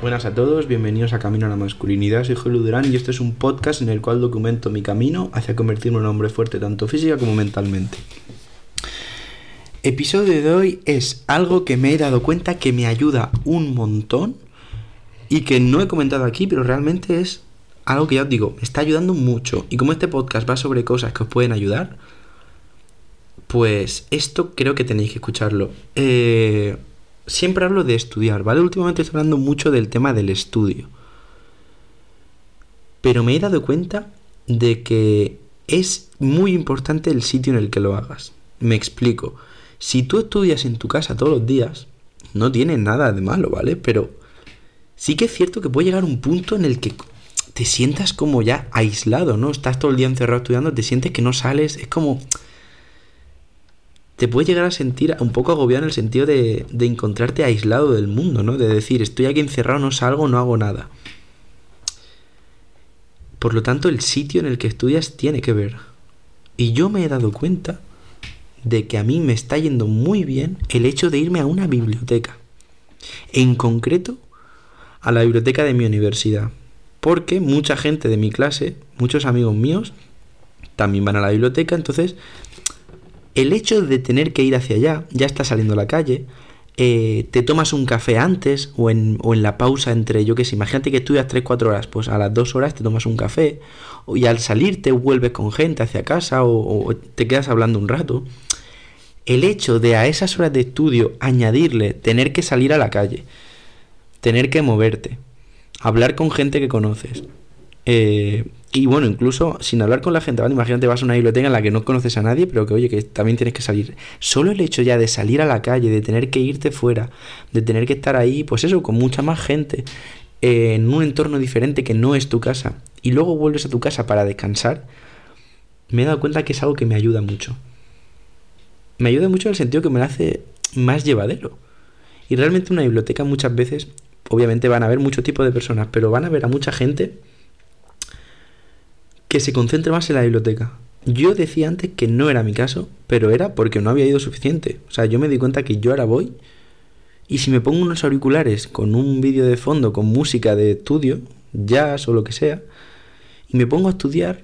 Buenas a todos, bienvenidos a Camino a la Masculinidad. Soy Julio Durán y este es un podcast en el cual documento mi camino hacia convertirme en un hombre fuerte tanto física como mentalmente. Episodio de hoy es algo que me he dado cuenta que me ayuda un montón y que no he comentado aquí, pero realmente es algo que ya os digo, está ayudando mucho. Y como este podcast va sobre cosas que os pueden ayudar, pues esto creo que tenéis que escucharlo. Eh, siempre hablo de estudiar, ¿vale? Últimamente estoy hablando mucho del tema del estudio. Pero me he dado cuenta de que es muy importante el sitio en el que lo hagas. Me explico. Si tú estudias en tu casa todos los días, no tiene nada de malo, ¿vale? Pero sí que es cierto que puede llegar un punto en el que te sientas como ya aislado, ¿no? Estás todo el día encerrado estudiando, te sientes que no sales, es como te puedes llegar a sentir un poco agobiado en el sentido de, de encontrarte aislado del mundo, ¿no? De decir, estoy aquí encerrado, no salgo, no hago nada. Por lo tanto, el sitio en el que estudias tiene que ver. Y yo me he dado cuenta de que a mí me está yendo muy bien el hecho de irme a una biblioteca. En concreto, a la biblioteca de mi universidad. Porque mucha gente de mi clase, muchos amigos míos, también van a la biblioteca, entonces el hecho de tener que ir hacia allá, ya estás saliendo a la calle, eh, te tomas un café antes o en, o en la pausa entre, yo qué sé, imagínate que estudias 3-4 horas, pues a las 2 horas te tomas un café y al salir te vuelves con gente hacia casa o, o te quedas hablando un rato. El hecho de a esas horas de estudio añadirle tener que salir a la calle, tener que moverte, hablar con gente que conoces, eh, y bueno, incluso sin hablar con la gente, ¿vale? Imagínate vas a una biblioteca en la que no conoces a nadie, pero que oye, que también tienes que salir. Solo el hecho ya de salir a la calle, de tener que irte fuera, de tener que estar ahí, pues eso, con mucha más gente, en un entorno diferente que no es tu casa, y luego vuelves a tu casa para descansar, me he dado cuenta que es algo que me ayuda mucho. Me ayuda mucho en el sentido que me hace más llevadero. Y realmente una biblioteca muchas veces, obviamente van a haber muchos tipos de personas, pero van a ver a mucha gente que se concentre más en la biblioteca. Yo decía antes que no era mi caso, pero era porque no había ido suficiente. O sea, yo me di cuenta que yo ahora voy y si me pongo unos auriculares con un vídeo de fondo, con música de estudio, jazz o lo que sea, y me pongo a estudiar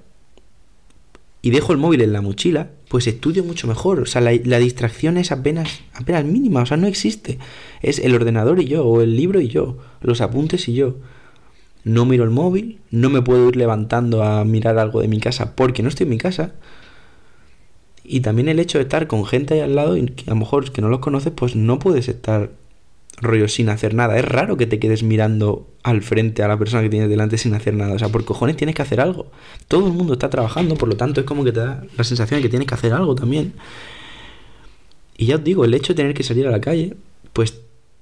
y dejo el móvil en la mochila, pues estudio mucho mejor. O sea, la, distracción es apenas, apenas mínima, o sea, no existe. Es el ordenador y yo, o el libro y yo, los apuntes y yo no miro el móvil, no me puedo ir levantando a mirar algo de mi casa porque no estoy en mi casa. Y también el hecho de estar con gente ahí al lado y a lo mejor que no los conoces, pues no puedes estar rollo sin hacer nada. Es raro que te quedes mirando al frente a la persona que tienes delante sin hacer nada. O sea, por cojones tienes que hacer algo. Todo el mundo está trabajando, por lo tanto es como que te da la sensación de que tienes que hacer algo también. Y ya os digo, el hecho de tener que salir a la calle, pues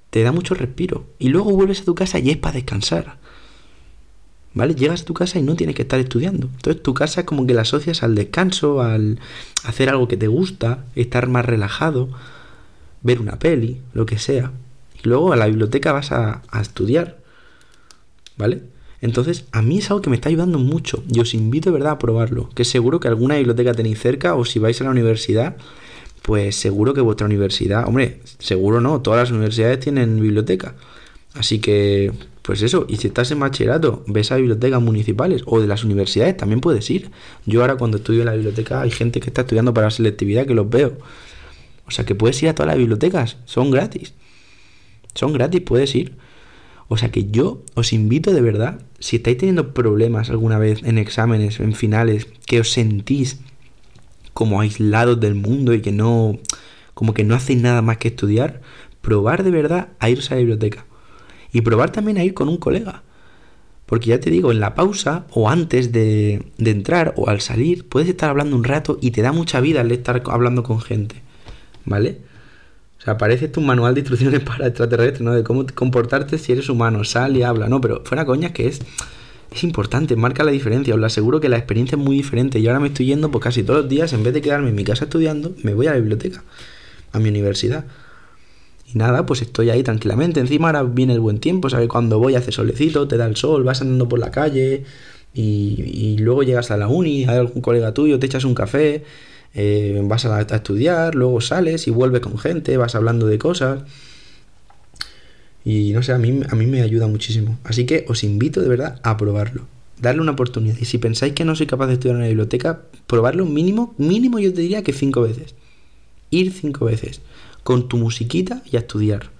te da mucho respiro. Y luego vuelves a tu casa y es para descansar. ¿Vale? Llegas a tu casa y no tienes que estar estudiando. Entonces tu casa es como que la asocias al descanso, al hacer algo que te gusta, estar más relajado, ver una peli, lo que sea. Y luego a la biblioteca vas a, estudiar, ¿vale? Entonces, a mí es algo que me está ayudando mucho y os invito de verdad a probarlo. Que seguro que alguna biblioteca tenéis cerca o si vais a la universidad, pues seguro que vuestra universidad, hombre, seguro no, todas las universidades tienen biblioteca. Así que pues eso, y si estás en bachillerato, ves a bibliotecas municipales o de las universidades, también puedes ir. Yo ahora cuando estudio en la biblioteca hay gente que está estudiando para selectividad que los veo. O sea que puedes ir a todas las bibliotecas, son gratis. Son gratis, puedes ir. O sea que yo os invito de verdad, si estáis teniendo problemas alguna vez en exámenes, en finales, que os sentís como aislados del mundo y que no, como que no hacéis nada más que estudiar, probar de verdad a irse a la biblioteca y probar también a ir con un colega. Porque ya te digo, en la pausa o antes de, de, entrar o al salir, puedes estar hablando un rato y te da mucha vida el estar hablando con gente. ¿Vale? O sea, parece tu manual de instrucciones para extraterrestres, ¿no? De cómo comportarte si eres humano, sal y habla, ¿no? Pero fuera coña que es, es importante, marca la diferencia. Os lo aseguro que la experiencia es muy diferente. Y ahora me estoy yendo, pues casi todos los días, en vez de quedarme en mi casa estudiando, me voy a la biblioteca, a mi universidad. Y nada, pues estoy ahí tranquilamente. Encima ahora viene el buen tiempo, ¿sabes? Cuando voy hace solecito, te da el sol, vas andando por la calle y, luego llegas a la uni, hay algún colega tuyo, te echas un café, eh, vas a, a, estudiar, luego sales y vuelves con gente, vas hablando de cosas. Y no sé, a mí, a mí me ayuda muchísimo. Así que os invito de verdad a probarlo. Darle una oportunidad. Y si pensáis que no soy capaz de estudiar en la biblioteca, probarlo mínimo, mínimo yo te diría que cinco veces. Ir cinco veces. Con tu musiquita y a estudiar.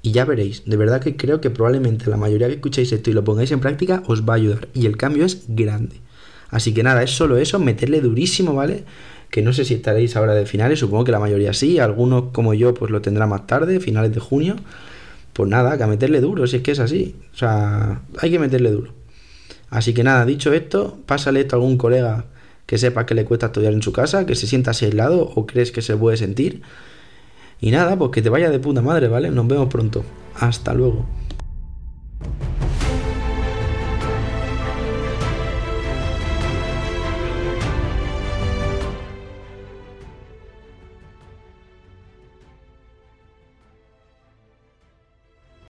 Y ya veréis, de verdad que creo que probablemente la mayoría que escucháis esto y lo pongáis en práctica os va a ayudar. Y el cambio es grande. Así que nada, es solo eso, meterle durísimo, ¿vale? Que no sé si estaréis ahora de finales, supongo que la mayoría sí, algunos como yo pues lo tendrá más tarde, finales de junio. Pues nada, que a meterle duro, si es que es así. O sea, hay que meterle duro. Así que nada, dicho esto, pásale esto a algún colega que sepa que le cuesta estudiar en su casa, que se sienta así aislado o crees que se puede sentir. Y nada, pues que te vaya de puta madre, ¿vale? Nos vemos pronto. Hasta luego.